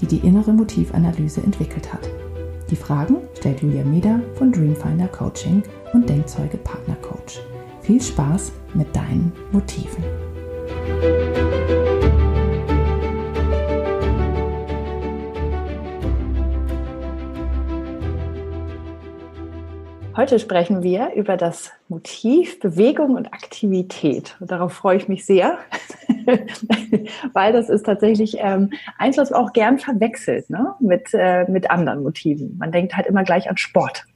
die die innere Motivanalyse entwickelt hat. Die Fragen stellt Julia Meder von Dreamfinder Coaching und Denkzeuge Partner Coach. Viel Spaß mit deinen Motiven. Heute sprechen wir über das Motiv Bewegung und Aktivität. Und darauf freue ich mich sehr, weil das ist tatsächlich ähm, eins, was auch gern verwechselt ne? mit, äh, mit anderen Motiven. Man denkt halt immer gleich an Sport.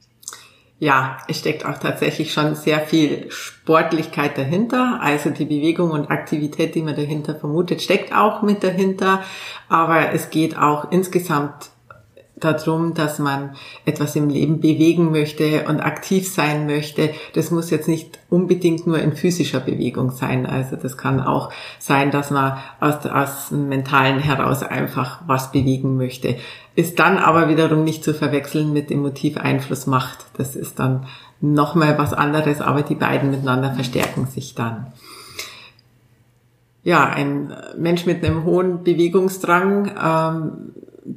Ja, es steckt auch tatsächlich schon sehr viel Sportlichkeit dahinter. Also die Bewegung und Aktivität, die man dahinter vermutet, steckt auch mit dahinter. Aber es geht auch insgesamt darum, dass man etwas im Leben bewegen möchte und aktiv sein möchte. Das muss jetzt nicht unbedingt nur in physischer Bewegung sein. Also das kann auch sein, dass man aus, aus dem Mentalen heraus einfach was bewegen möchte. Ist dann aber wiederum nicht zu verwechseln mit dem Motiv Einfluss Macht. Das ist dann nochmal was anderes, aber die beiden miteinander verstärken sich dann. Ja, ein Mensch mit einem hohen Bewegungsdrang ähm,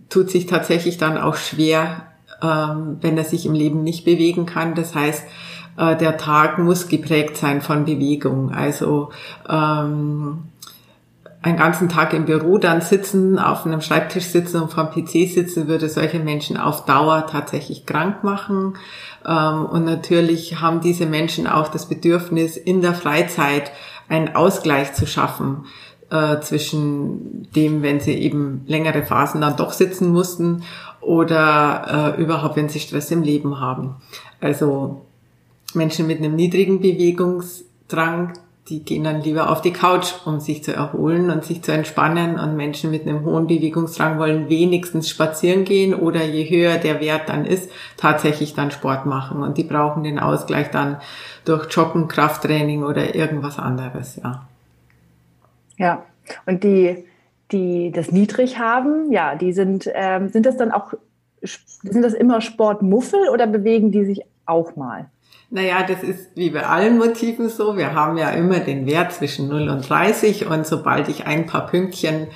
tut sich tatsächlich dann auch schwer, ähm, wenn er sich im Leben nicht bewegen kann. Das heißt, äh, der Tag muss geprägt sein von Bewegung. Also ähm, einen ganzen Tag im Büro dann sitzen, auf einem Schreibtisch sitzen und vom PC sitzen, würde solche Menschen auf Dauer tatsächlich krank machen. Ähm, und natürlich haben diese Menschen auch das Bedürfnis, in der Freizeit einen Ausgleich zu schaffen äh, zwischen dem, wenn sie eben längere Phasen dann doch sitzen mussten oder äh, überhaupt, wenn sie Stress im Leben haben. Also Menschen mit einem niedrigen Bewegungsdrang, die gehen dann lieber auf die Couch, um sich zu erholen und sich zu entspannen. Und Menschen mit einem hohen Bewegungsdrang wollen wenigstens spazieren gehen oder je höher der Wert dann ist, tatsächlich dann Sport machen. Und die brauchen den Ausgleich dann durch Joggen, Krafttraining oder irgendwas anderes, ja. Ja, und die, die das niedrig haben, ja, die sind, ähm, sind das dann auch, sind das immer Sportmuffel oder bewegen die sich auch mal? Naja, das ist wie bei allen Motiven so. Wir haben ja immer den Wert zwischen 0 und 30 und sobald ich ein paar Pünktchen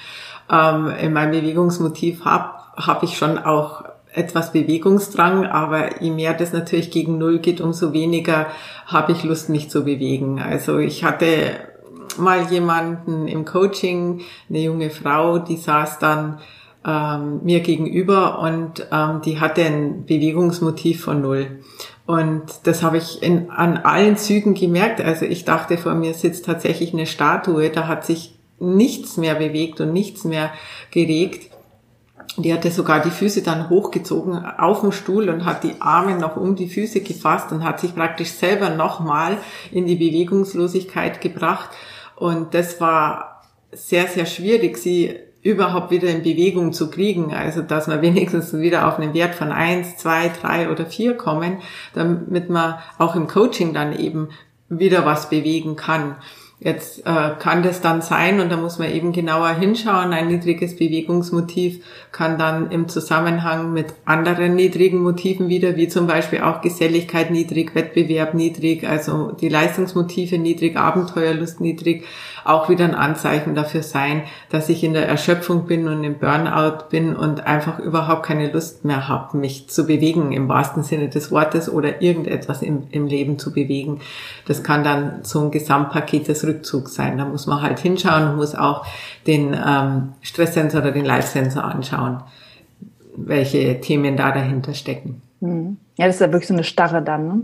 ähm, in meinem Bewegungsmotiv habe, habe ich schon auch etwas Bewegungsdrang, aber je mehr das natürlich gegen Null geht, umso weniger habe ich Lust, mich zu bewegen. Also ich hatte mal jemanden im Coaching, eine junge Frau, die saß dann ähm, mir gegenüber und ähm, die hatte ein Bewegungsmotiv von null. Und das habe ich in, an allen Zügen gemerkt. Also ich dachte, vor mir sitzt tatsächlich eine Statue, da hat sich nichts mehr bewegt und nichts mehr geregt. Die hatte sogar die Füße dann hochgezogen auf dem Stuhl und hat die Arme noch um die Füße gefasst und hat sich praktisch selber nochmal in die Bewegungslosigkeit gebracht. Und das war sehr, sehr schwierig, sie überhaupt wieder in Bewegung zu kriegen. Also, dass wir wenigstens wieder auf einen Wert von eins, zwei, drei oder vier kommen, damit man auch im Coaching dann eben wieder was bewegen kann. Jetzt äh, kann das dann sein, und da muss man eben genauer hinschauen, ein niedriges Bewegungsmotiv kann dann im Zusammenhang mit anderen niedrigen Motiven wieder, wie zum Beispiel auch Geselligkeit niedrig, Wettbewerb niedrig, also die Leistungsmotive niedrig, Abenteuerlust niedrig, auch wieder ein Anzeichen dafür sein, dass ich in der Erschöpfung bin und im Burnout bin und einfach überhaupt keine Lust mehr habe, mich zu bewegen im wahrsten Sinne des Wortes oder irgendetwas im, im Leben zu bewegen. Das kann dann so ein Gesamtpaket des Rückzugs sein. Da muss man halt hinschauen und muss auch den ähm, Stresssensor oder den Live-Sensor anschauen, welche Themen da dahinter stecken. Mhm. Ja, das ist ja wirklich so eine Starre dann, ne?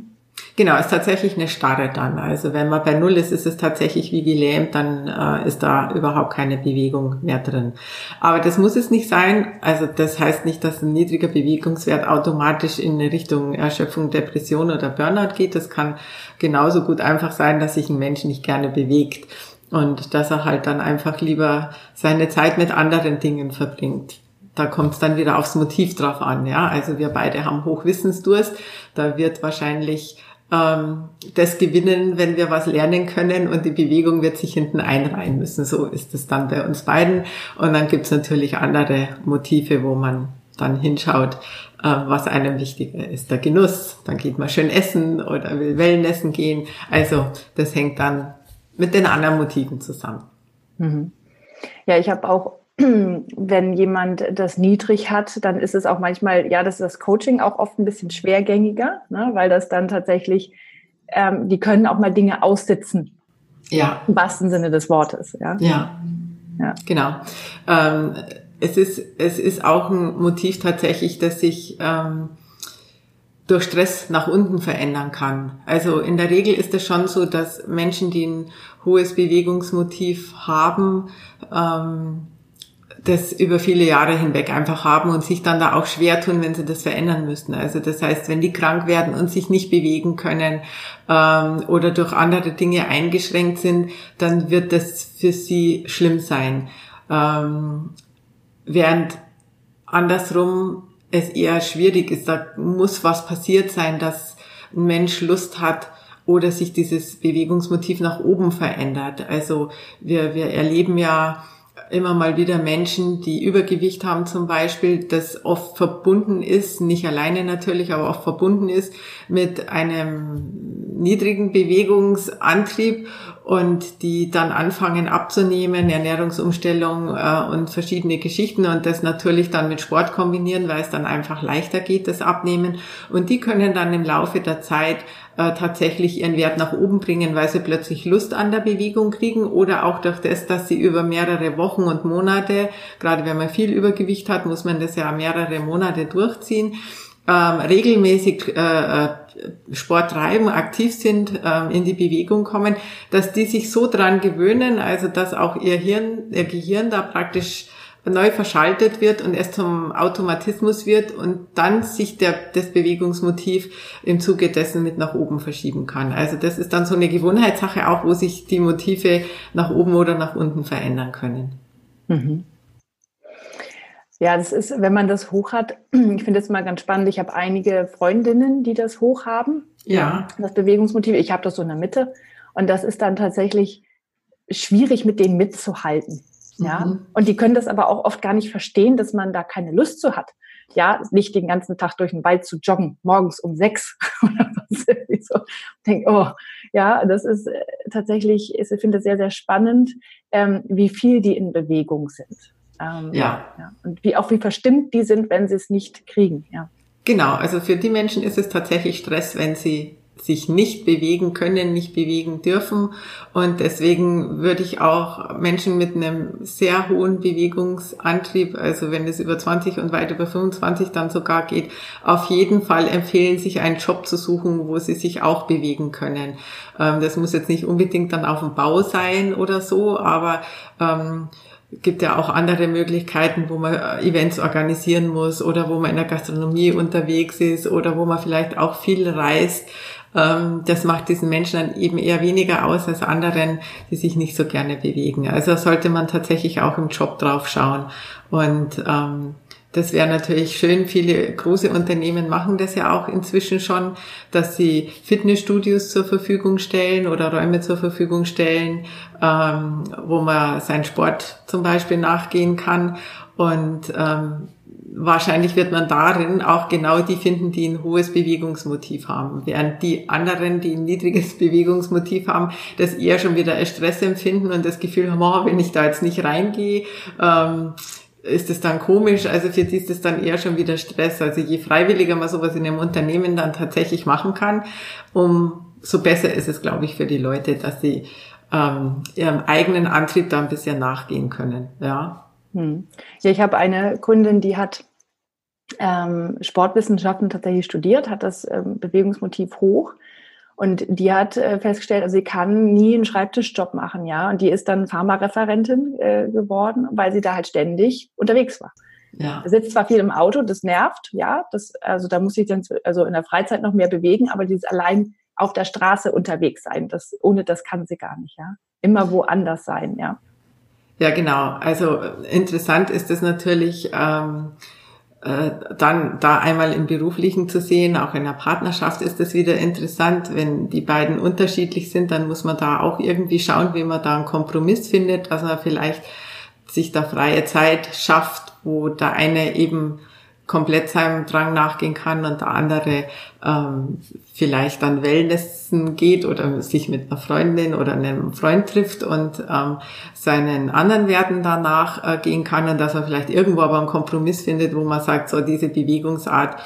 Genau, ist tatsächlich eine Starre dann. Also wenn man bei Null ist, ist es tatsächlich wie gelähmt, dann äh, ist da überhaupt keine Bewegung mehr drin. Aber das muss es nicht sein. Also das heißt nicht, dass ein niedriger Bewegungswert automatisch in Richtung Erschöpfung, Depression oder Burnout geht. Das kann genauso gut einfach sein, dass sich ein Mensch nicht gerne bewegt und dass er halt dann einfach lieber seine Zeit mit anderen Dingen verbringt. Da kommt es dann wieder aufs Motiv drauf an. Ja, also wir beide haben Hochwissensdurst. Da wird wahrscheinlich ähm, das gewinnen, wenn wir was lernen können und die Bewegung wird sich hinten einreihen müssen. So ist es dann bei uns beiden. Und dann gibt es natürlich andere Motive, wo man dann hinschaut, äh, was einem wichtiger ist. Der Genuss, dann geht man schön essen oder will Wellnessen gehen. Also das hängt dann mit den anderen Motiven zusammen. Mhm. Ja, ich habe auch wenn jemand das niedrig hat, dann ist es auch manchmal, ja, das ist das Coaching auch oft ein bisschen schwergängiger, ne, weil das dann tatsächlich, ähm, die können auch mal Dinge aussitzen. Ja. Im wahrsten Sinne des Wortes, ja. Ja. ja. Genau. Ähm, es ist, es ist auch ein Motiv tatsächlich, dass sich, ähm, durch Stress nach unten verändern kann. Also in der Regel ist es schon so, dass Menschen, die ein hohes Bewegungsmotiv haben, ähm, das über viele Jahre hinweg einfach haben und sich dann da auch schwer tun, wenn sie das verändern müssten. Also das heißt, wenn die krank werden und sich nicht bewegen können ähm, oder durch andere Dinge eingeschränkt sind, dann wird das für sie schlimm sein. Ähm, während andersrum es eher schwierig ist, da muss was passiert sein, dass ein Mensch Lust hat, oder sich dieses Bewegungsmotiv nach oben verändert. Also wir, wir erleben ja immer mal wieder Menschen, die Übergewicht haben zum Beispiel, das oft verbunden ist, nicht alleine natürlich, aber oft verbunden ist mit einem niedrigen Bewegungsantrieb und die dann anfangen abzunehmen, Ernährungsumstellung äh, und verschiedene Geschichten und das natürlich dann mit Sport kombinieren, weil es dann einfach leichter geht, das Abnehmen. Und die können dann im Laufe der Zeit äh, tatsächlich ihren Wert nach oben bringen, weil sie plötzlich Lust an der Bewegung kriegen oder auch durch das, dass sie über mehrere Wochen und Monate, gerade wenn man viel Übergewicht hat, muss man das ja mehrere Monate durchziehen, ähm, regelmäßig äh, äh Sport treiben, aktiv sind, ähm, in die Bewegung kommen, dass die sich so dran gewöhnen, also dass auch ihr Hirn, ihr Gehirn da praktisch neu verschaltet wird und es zum Automatismus wird und dann sich der, das Bewegungsmotiv im Zuge dessen mit nach oben verschieben kann. Also das ist dann so eine Gewohnheitssache auch, wo sich die Motive nach oben oder nach unten verändern können. Mhm. Ja, das ist, wenn man das hoch hat, ich finde das mal ganz spannend. Ich habe einige Freundinnen, die das hoch haben. Ja. Das Bewegungsmotiv. Ich habe das so in der Mitte. Und das ist dann tatsächlich schwierig, mit denen mitzuhalten. Ja. Mhm. Und die können das aber auch oft gar nicht verstehen, dass man da keine Lust zu hat. Ja, nicht den ganzen Tag durch den Wald zu joggen, morgens um sechs oder was. so. Denk, oh, ja, das ist äh, tatsächlich, ich finde es sehr, sehr spannend, ähm, wie viel die in Bewegung sind. Ähm, ja. ja. Und wie auch wie verstimmt die sind, wenn sie es nicht kriegen. Ja. Genau, also für die Menschen ist es tatsächlich Stress, wenn sie sich nicht bewegen können, nicht bewegen dürfen. Und deswegen würde ich auch Menschen mit einem sehr hohen Bewegungsantrieb, also wenn es über 20 und weit über 25 dann sogar geht, auf jeden Fall empfehlen, sich einen Job zu suchen, wo sie sich auch bewegen können. Ähm, das muss jetzt nicht unbedingt dann auf dem Bau sein oder so, aber ähm, gibt ja auch andere Möglichkeiten, wo man äh, Events organisieren muss oder wo man in der Gastronomie unterwegs ist oder wo man vielleicht auch viel reist. Ähm, das macht diesen Menschen dann eben eher weniger aus als anderen, die sich nicht so gerne bewegen. Also sollte man tatsächlich auch im Job drauf schauen. Und ähm, das wäre natürlich schön. Viele große Unternehmen machen das ja auch inzwischen schon, dass sie Fitnessstudios zur Verfügung stellen oder Räume zur Verfügung stellen, ähm, wo man seinen Sport zum Beispiel nachgehen kann. Und ähm, wahrscheinlich wird man darin auch genau die finden, die ein hohes Bewegungsmotiv haben. Während die anderen, die ein niedriges Bewegungsmotiv haben, das eher schon wieder als Stress empfinden und das Gefühl haben, oh, wenn ich da jetzt nicht reingehe, ähm, ist es dann komisch. Also für die ist es dann eher schon wieder Stress. Also je freiwilliger man sowas in einem Unternehmen dann tatsächlich machen kann, umso besser ist es, glaube ich, für die Leute, dass sie ähm, ihrem eigenen Antrieb da ein bisschen nachgehen können. Ja. Hm. Ja, ich habe eine Kundin, die hat ähm, Sportwissenschaften tatsächlich studiert, hat das ähm, Bewegungsmotiv hoch. Und die hat äh, festgestellt, also sie kann nie einen Schreibtischjob machen, ja. Und die ist dann Pharmareferentin äh, geworden, weil sie da halt ständig unterwegs war. Ja. Sitzt zwar viel im Auto, das nervt, ja. Das, also da muss ich dann also in der Freizeit noch mehr bewegen, aber dieses allein auf der Straße unterwegs sein, das, ohne das kann sie gar nicht, ja. Immer woanders sein, ja. Ja, genau. Also interessant ist es natürlich, ähm, äh, dann da einmal im Beruflichen zu sehen, auch in der Partnerschaft ist es wieder interessant. Wenn die beiden unterschiedlich sind, dann muss man da auch irgendwie schauen, wie man da einen Kompromiss findet, dass man vielleicht sich da freie Zeit schafft, wo der eine eben komplett seinem Drang nachgehen kann und der andere ähm, vielleicht dann Wellnessen geht oder sich mit einer Freundin oder einem Freund trifft und ähm, seinen anderen Werten danach äh, gehen kann und dass man vielleicht irgendwo aber einen Kompromiss findet, wo man sagt, so diese Bewegungsart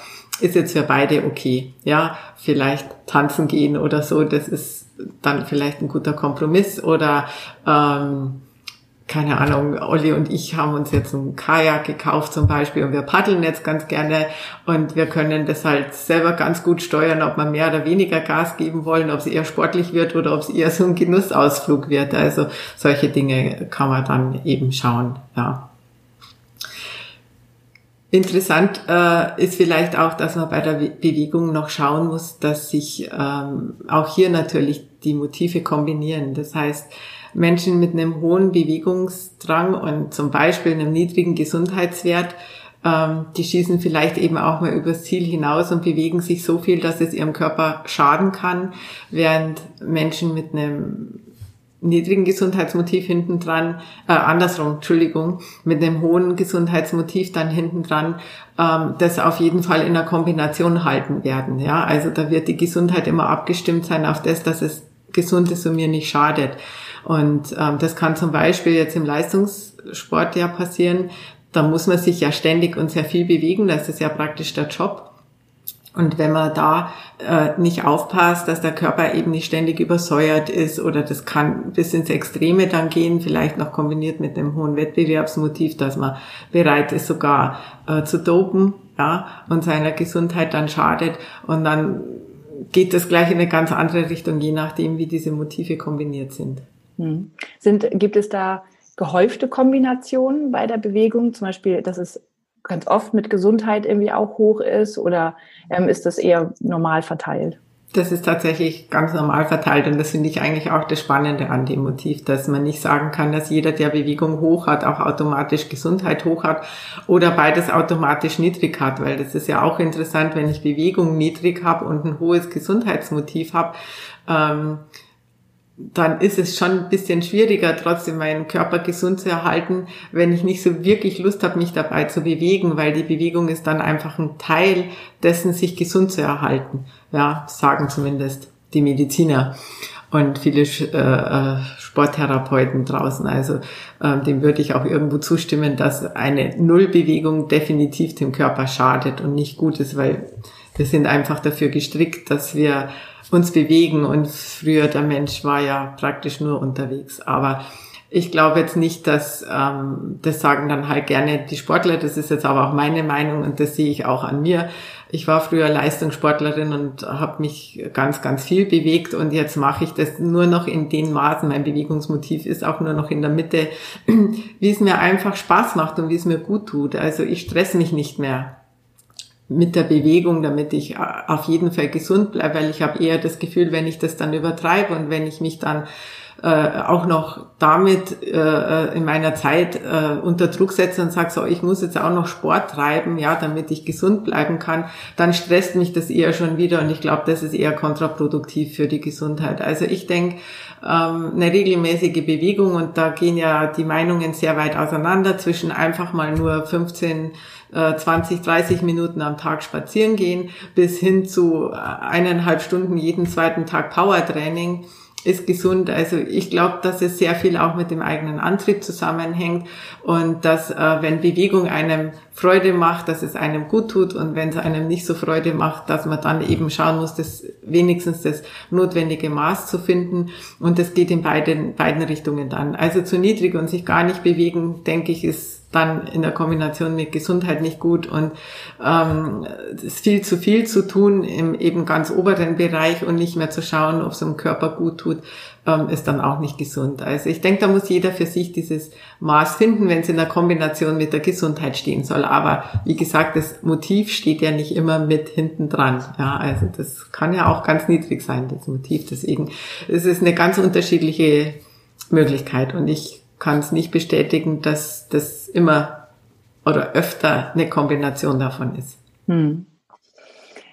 ist jetzt für beide okay. Ja, vielleicht tanzen gehen oder so, das ist dann vielleicht ein guter Kompromiss oder ähm, keine Ahnung, Olli und ich haben uns jetzt ein Kajak gekauft zum Beispiel und wir paddeln jetzt ganz gerne und wir können das halt selber ganz gut steuern, ob wir mehr oder weniger Gas geben wollen, ob es eher sportlich wird oder ob es eher so ein Genussausflug wird. Also solche Dinge kann man dann eben schauen, ja. Interessant äh, ist vielleicht auch, dass man bei der Bewegung noch schauen muss, dass sich ähm, auch hier natürlich die Motive kombinieren. Das heißt, Menschen mit einem hohen Bewegungsdrang und zum Beispiel einem niedrigen Gesundheitswert, ähm, die schießen vielleicht eben auch mal übers Ziel hinaus und bewegen sich so viel, dass es ihrem Körper schaden kann, während Menschen mit einem niedrigen Gesundheitsmotiv hinten dran, äh, andersrum, Entschuldigung, mit einem hohen Gesundheitsmotiv dann hinten dran, ähm, das auf jeden Fall in der Kombination halten werden. Ja, also da wird die Gesundheit immer abgestimmt sein auf das, dass es gesund ist und mir nicht schadet. Und ähm, das kann zum Beispiel jetzt im Leistungssport ja passieren. Da muss man sich ja ständig und sehr viel bewegen. Das ist ja praktisch der Job. Und wenn man da äh, nicht aufpasst, dass der Körper eben nicht ständig übersäuert ist oder das kann bis ins Extreme dann gehen, vielleicht noch kombiniert mit einem hohen Wettbewerbsmotiv, dass man bereit ist sogar äh, zu dopen, ja, und seiner Gesundheit dann schadet und dann geht das gleich in eine ganz andere Richtung, je nachdem, wie diese Motive kombiniert sind. Hm. Sind, gibt es da gehäufte Kombinationen bei der Bewegung? Zum Beispiel, dass es ganz oft mit Gesundheit irgendwie auch hoch ist oder ähm, ist das eher normal verteilt? Das ist tatsächlich ganz normal verteilt und das finde ich eigentlich auch das Spannende an dem Motiv, dass man nicht sagen kann, dass jeder, der Bewegung hoch hat, auch automatisch Gesundheit hoch hat oder beides automatisch niedrig hat, weil das ist ja auch interessant, wenn ich Bewegung niedrig habe und ein hohes Gesundheitsmotiv habe. Ähm, dann ist es schon ein bisschen schwieriger, trotzdem meinen Körper gesund zu erhalten, wenn ich nicht so wirklich Lust habe, mich dabei zu bewegen, weil die Bewegung ist dann einfach ein Teil dessen, sich gesund zu erhalten. Ja, sagen zumindest die Mediziner und viele äh, äh, Sporttherapeuten draußen. Also ähm, dem würde ich auch irgendwo zustimmen, dass eine Nullbewegung definitiv dem Körper schadet und nicht gut ist, weil wir sind einfach dafür gestrickt, dass wir uns bewegen und früher der Mensch war ja praktisch nur unterwegs. Aber ich glaube jetzt nicht, dass ähm, das sagen dann halt gerne die Sportler. Das ist jetzt aber auch meine Meinung und das sehe ich auch an mir. Ich war früher Leistungssportlerin und habe mich ganz, ganz viel bewegt und jetzt mache ich das nur noch in den Maßen. Mein Bewegungsmotiv ist auch nur noch in der Mitte, wie es mir einfach Spaß macht und wie es mir gut tut. Also ich stress mich nicht mehr mit der Bewegung, damit ich äh, auf jeden Fall gesund bleibe, weil ich habe eher das Gefühl, wenn ich das dann übertreibe und wenn ich mich dann äh, auch noch damit äh, in meiner Zeit äh, unter Druck setze und sage, so, ich muss jetzt auch noch Sport treiben, ja, damit ich gesund bleiben kann, dann stresst mich das eher schon wieder und ich glaube, das ist eher kontraproduktiv für die Gesundheit. Also ich denke, ähm, eine regelmäßige Bewegung und da gehen ja die Meinungen sehr weit auseinander zwischen einfach mal nur 15 20, äh, 30 Minuten am Tag spazieren gehen, bis hin zu eineinhalb Stunden jeden zweiten Tag Powertraining ist gesund. Also ich glaube, dass es sehr viel auch mit dem eigenen Antrieb zusammenhängt und dass äh, wenn Bewegung einem Freude macht, dass es einem gut tut und wenn es einem nicht so Freude macht, dass man dann eben schauen muss, das wenigstens das notwendige Maß zu finden und das geht in beiden beiden Richtungen dann. Also zu niedrig und sich gar nicht bewegen, denke ich, ist dann in der Kombination mit Gesundheit nicht gut und ähm, es ist viel zu viel zu tun im eben ganz oberen Bereich und nicht mehr zu schauen, ob es dem Körper gut tut, ähm, ist dann auch nicht gesund. Also ich denke, da muss jeder für sich dieses Maß finden, wenn es in der Kombination mit der Gesundheit stehen soll. Aber wie gesagt, das Motiv steht ja nicht immer mit hinten dran. Ja, also das kann ja auch ganz niedrig sein, das Motiv. Deswegen es ist eine ganz unterschiedliche Möglichkeit und ich kann es nicht bestätigen, dass das immer oder öfter eine Kombination davon ist. Hm.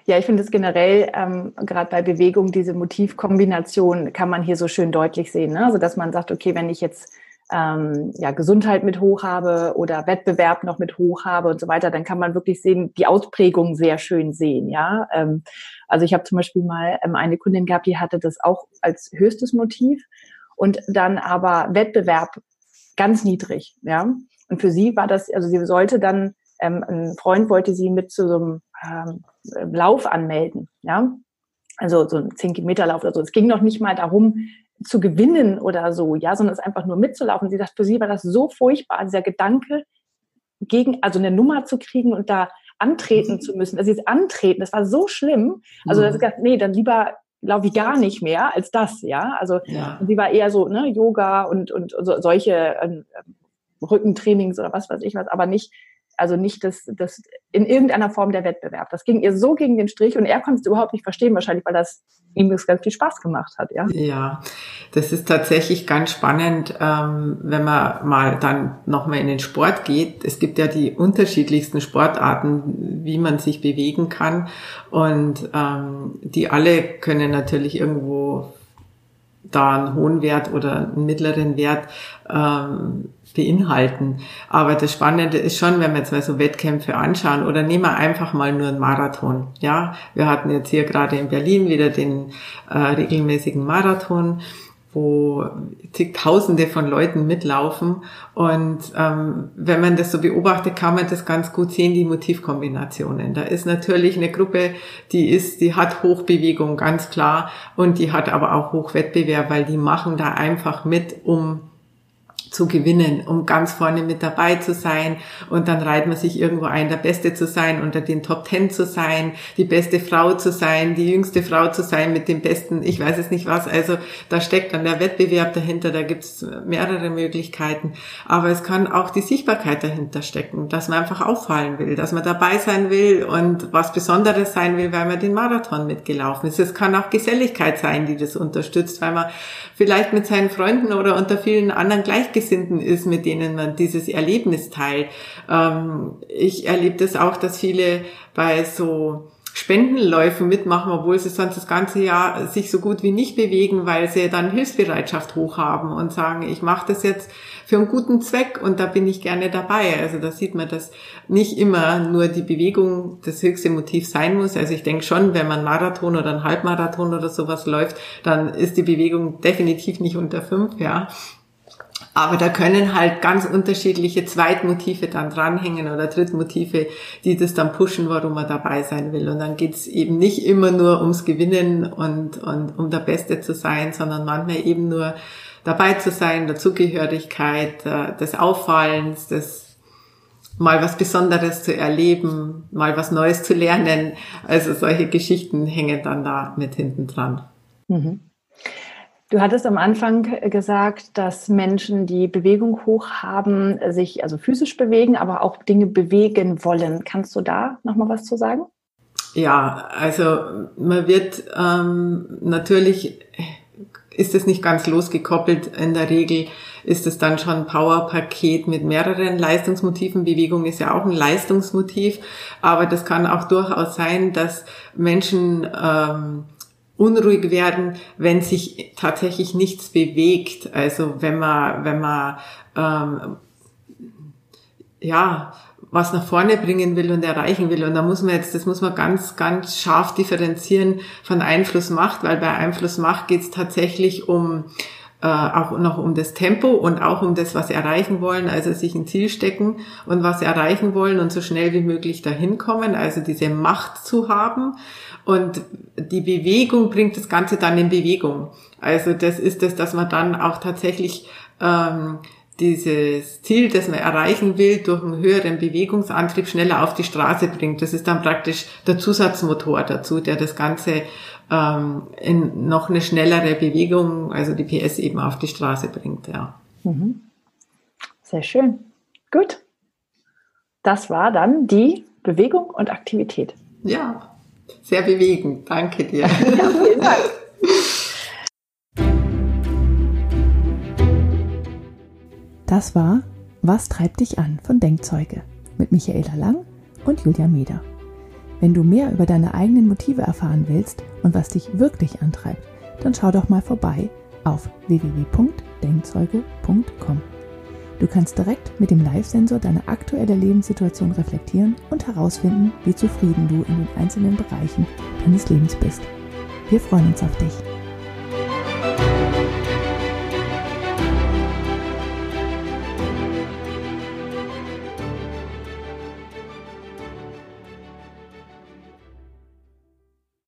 Ja, ich finde es generell, ähm, gerade bei Bewegung, diese Motivkombination kann man hier so schön deutlich sehen. Ne? Also, dass man sagt, okay, wenn ich jetzt ähm, ja, Gesundheit mit hoch habe oder Wettbewerb noch mit hoch habe und so weiter, dann kann man wirklich sehen, die Ausprägung sehr schön sehen. Ja, ähm, also ich habe zum Beispiel mal ähm, eine Kundin gehabt, die hatte das auch als höchstes Motiv und dann aber Wettbewerb ganz niedrig. Ja, und für sie war das, also sie sollte dann ähm, ein Freund wollte sie mit zu so einem ähm, Lauf anmelden, ja. Also so ein 10 Kilometer Lauf oder so. Es ging noch nicht mal darum, zu gewinnen oder so, ja, sondern es einfach nur mitzulaufen. Sie sagt, für sie war das so furchtbar, dieser Gedanke, gegen, also eine Nummer zu kriegen und da antreten mhm. zu müssen. Also jetzt antreten, das war so schlimm. Also mhm. da hat sie gesagt, nee, dann lieber laufe ich gar nicht mehr als das, ja. Also ja. sie war eher so, ne, Yoga und, und, so, solche äh, Rückentrainings oder was weiß ich was, aber nicht also nicht das, das in irgendeiner Form der Wettbewerb. Das ging ihr so gegen den Strich und er konnte es überhaupt nicht verstehen, wahrscheinlich, weil das ihm das ganz viel Spaß gemacht hat, ja. Ja, das ist tatsächlich ganz spannend, ähm, wenn man mal dann nochmal in den Sport geht. Es gibt ja die unterschiedlichsten Sportarten, wie man sich bewegen kann und ähm, die alle können natürlich irgendwo da einen hohen Wert oder einen mittleren Wert ähm, beinhalten. Aber das Spannende ist schon, wenn wir jetzt mal so Wettkämpfe anschauen oder nehmen wir einfach mal nur einen Marathon. Ja, wir hatten jetzt hier gerade in Berlin wieder den äh, regelmäßigen Marathon wo zigtausende von Leuten mitlaufen. Und ähm, wenn man das so beobachtet, kann man das ganz gut sehen, die Motivkombinationen. Da ist natürlich eine Gruppe, die ist, die hat Hochbewegung, ganz klar, und die hat aber auch Hochwettbewerb, weil die machen da einfach mit, um zu gewinnen, um ganz vorne mit dabei zu sein. Und dann reiht man sich irgendwo ein, der Beste zu sein, unter den Top Ten zu sein, die beste Frau zu sein, die jüngste Frau zu sein mit dem besten, ich weiß es nicht was. Also da steckt dann der Wettbewerb dahinter, da gibt's mehrere Möglichkeiten. Aber es kann auch die Sichtbarkeit dahinter stecken, dass man einfach auffallen will, dass man dabei sein will und was Besonderes sein will, weil man den Marathon mitgelaufen ist. Es kann auch Geselligkeit sein, die das unterstützt, weil man vielleicht mit seinen Freunden oder unter vielen anderen Gleichgesinnten ist, mit denen man dieses Erlebnis teilt. Ähm, ich erlebe das auch, dass viele bei so Spendenläufen mitmachen, obwohl sie sonst das ganze Jahr sich so gut wie nicht bewegen, weil sie dann Hilfsbereitschaft hoch haben und sagen, ich mache das jetzt für einen guten Zweck und da bin ich gerne dabei. Also da sieht man, dass nicht immer nur die Bewegung das höchste Motiv sein muss. Also ich denke schon, wenn man Marathon oder ein Halbmarathon oder sowas läuft, dann ist die Bewegung definitiv nicht unter fünf, ja. Aber da können halt ganz unterschiedliche Zweitmotive dann dranhängen oder Drittmotive, die das dann pushen, warum man dabei sein will. Und dann geht's eben nicht immer nur ums Gewinnen und, und um der Beste zu sein, sondern manchmal eben nur dabei zu sein, der Zugehörigkeit, äh, des Auffallens, des mal was Besonderes zu erleben, mal was Neues zu lernen. Also solche Geschichten hängen dann da mit hinten dran. Mhm. Du hattest am Anfang gesagt, dass Menschen, die Bewegung hoch haben, sich also physisch bewegen, aber auch Dinge bewegen wollen. Kannst du da nochmal was zu sagen? Ja, also man wird ähm, natürlich ist es nicht ganz losgekoppelt. In der Regel ist es dann schon ein Powerpaket mit mehreren Leistungsmotiven. Bewegung ist ja auch ein Leistungsmotiv, aber das kann auch durchaus sein, dass Menschen ähm, unruhig werden, wenn sich tatsächlich nichts bewegt. Also wenn man, wenn man ähm, ja was nach vorne bringen will und erreichen will. Und da muss man jetzt, das muss man ganz, ganz scharf differenzieren von Einfluss Macht, weil bei Einfluss Macht geht es tatsächlich um äh, auch noch um das Tempo und auch um das, was sie erreichen wollen, also sich ein Ziel stecken und was sie erreichen wollen und so schnell wie möglich dahin kommen, also diese Macht zu haben. Und die Bewegung bringt das Ganze dann in Bewegung. Also das ist das, dass man dann auch tatsächlich ähm, dieses Ziel, das man erreichen will, durch einen höheren Bewegungsantrieb schneller auf die Straße bringt. Das ist dann praktisch der Zusatzmotor dazu, der das Ganze ähm, in noch eine schnellere Bewegung, also die PS eben auf die Straße bringt. Ja. Mhm. Sehr schön. Gut. Das war dann die Bewegung und Aktivität. Ja, sehr bewegend. Danke dir. ja, vielen Dank. Das war Was treibt dich an von Denkzeuge mit Michaela Lang und Julia Meder. Wenn du mehr über deine eigenen Motive erfahren willst und was dich wirklich antreibt, dann schau doch mal vorbei auf www.denkzeuge.com. Du kannst direkt mit dem Live-Sensor deine aktuelle Lebenssituation reflektieren und herausfinden, wie zufrieden du in den einzelnen Bereichen deines Lebens bist. Wir freuen uns auf dich.